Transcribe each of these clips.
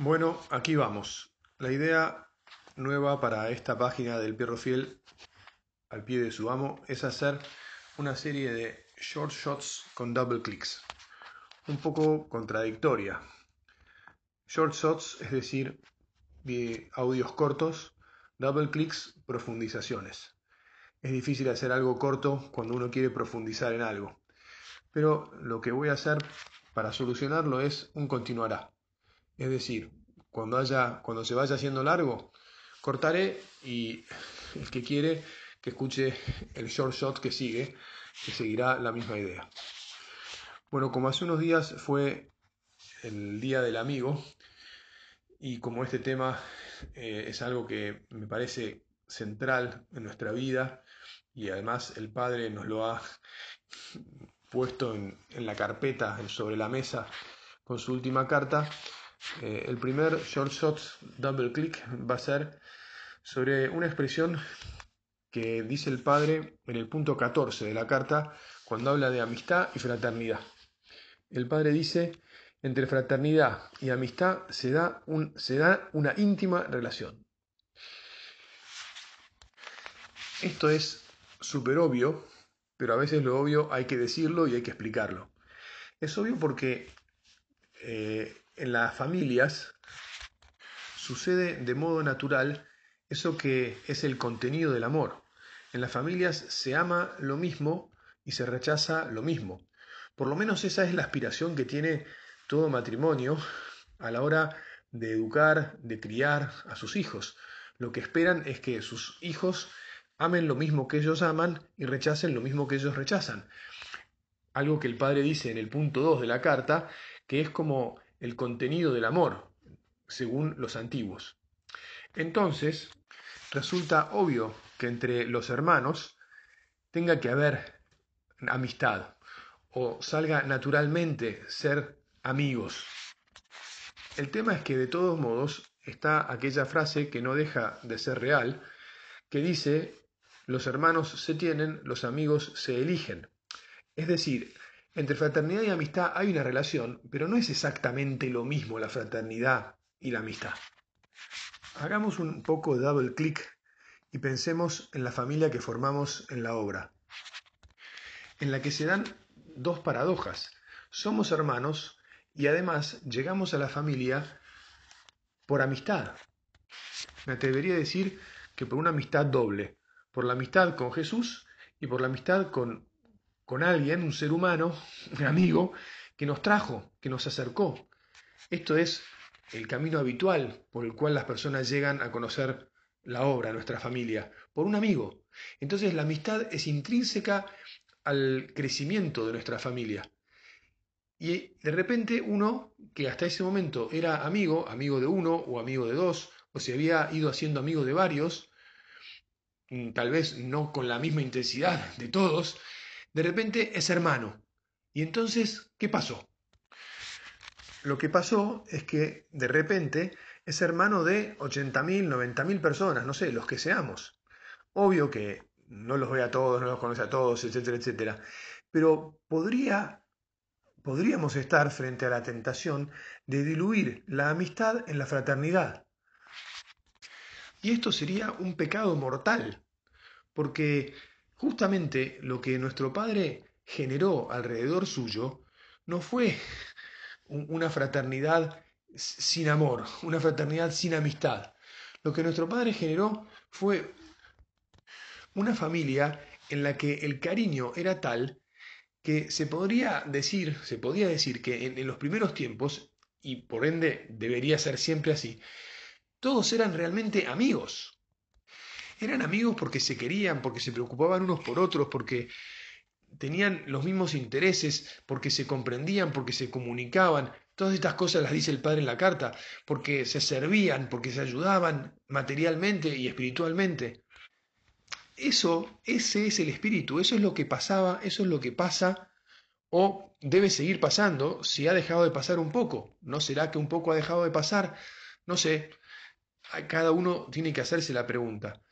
Bueno, aquí vamos. La idea nueva para esta página del Pierro Fiel al pie de su amo es hacer una serie de short shots con double clicks. Un poco contradictoria. Short shots, es decir, de audios cortos, double clicks, profundizaciones. Es difícil hacer algo corto cuando uno quiere profundizar en algo. Pero lo que voy a hacer para solucionarlo es un continuará. Es decir, cuando, haya, cuando se vaya haciendo largo, cortaré y el que quiere que escuche el short shot que sigue, que seguirá la misma idea. Bueno, como hace unos días fue el Día del Amigo, y como este tema eh, es algo que me parece central en nuestra vida, y además el Padre nos lo ha puesto en, en la carpeta sobre la mesa con su última carta, eh, el primer short shot double click va a ser sobre una expresión que dice el padre en el punto 14 de la carta cuando habla de amistad y fraternidad. El padre dice, entre fraternidad y amistad se da, se da una íntima relación. Esto es súper obvio, pero a veces lo obvio hay que decirlo y hay que explicarlo. Es obvio porque eh, en las familias sucede de modo natural eso que es el contenido del amor. En las familias se ama lo mismo y se rechaza lo mismo. Por lo menos esa es la aspiración que tiene todo matrimonio a la hora de educar, de criar a sus hijos. Lo que esperan es que sus hijos amen lo mismo que ellos aman y rechacen lo mismo que ellos rechazan. Algo que el padre dice en el punto 2 de la carta, que es como el contenido del amor, según los antiguos. Entonces, resulta obvio que entre los hermanos tenga que haber amistad o salga naturalmente ser amigos. El tema es que de todos modos está aquella frase que no deja de ser real, que dice, los hermanos se tienen, los amigos se eligen. Es decir, entre fraternidad y amistad hay una relación, pero no es exactamente lo mismo la fraternidad y la amistad. Hagamos un poco de double click y pensemos en la familia que formamos en la obra, en la que se dan dos paradojas. Somos hermanos y además llegamos a la familia por amistad. Me atrevería a decir que por una amistad doble, por la amistad con Jesús y por la amistad con con alguien, un ser humano, un amigo, que nos trajo, que nos acercó. Esto es el camino habitual por el cual las personas llegan a conocer la obra, nuestra familia, por un amigo. Entonces la amistad es intrínseca al crecimiento de nuestra familia. Y de repente uno, que hasta ese momento era amigo, amigo de uno o amigo de dos, o se había ido haciendo amigo de varios, mm, tal vez no con la misma intensidad de todos, de repente es hermano. Y entonces, ¿qué pasó? Lo que pasó es que de repente es hermano de 80.000, 90.000 personas, no sé, los que seamos. Obvio que no los ve a todos, no los conoce a todos, etcétera, etcétera. Pero podría, podríamos estar frente a la tentación de diluir la amistad en la fraternidad. Y esto sería un pecado mortal, porque Justamente lo que nuestro Padre generó alrededor suyo no fue una fraternidad sin amor, una fraternidad sin amistad. Lo que nuestro Padre generó fue una familia en la que el cariño era tal que se podría decir, se podía decir que en, en los primeros tiempos, y por ende debería ser siempre así, todos eran realmente amigos. Eran amigos porque se querían, porque se preocupaban unos por otros, porque tenían los mismos intereses, porque se comprendían, porque se comunicaban. Todas estas cosas las dice el Padre en la carta, porque se servían, porque se ayudaban materialmente y espiritualmente. Eso, ese es el espíritu, eso es lo que pasaba, eso es lo que pasa o debe seguir pasando si ha dejado de pasar un poco. ¿No será que un poco ha dejado de pasar? No sé. Cada uno tiene que hacerse la pregunta.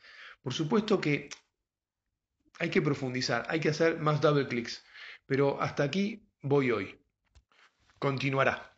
Por supuesto que hay que profundizar, hay que hacer más double clicks, pero hasta aquí voy hoy. Continuará.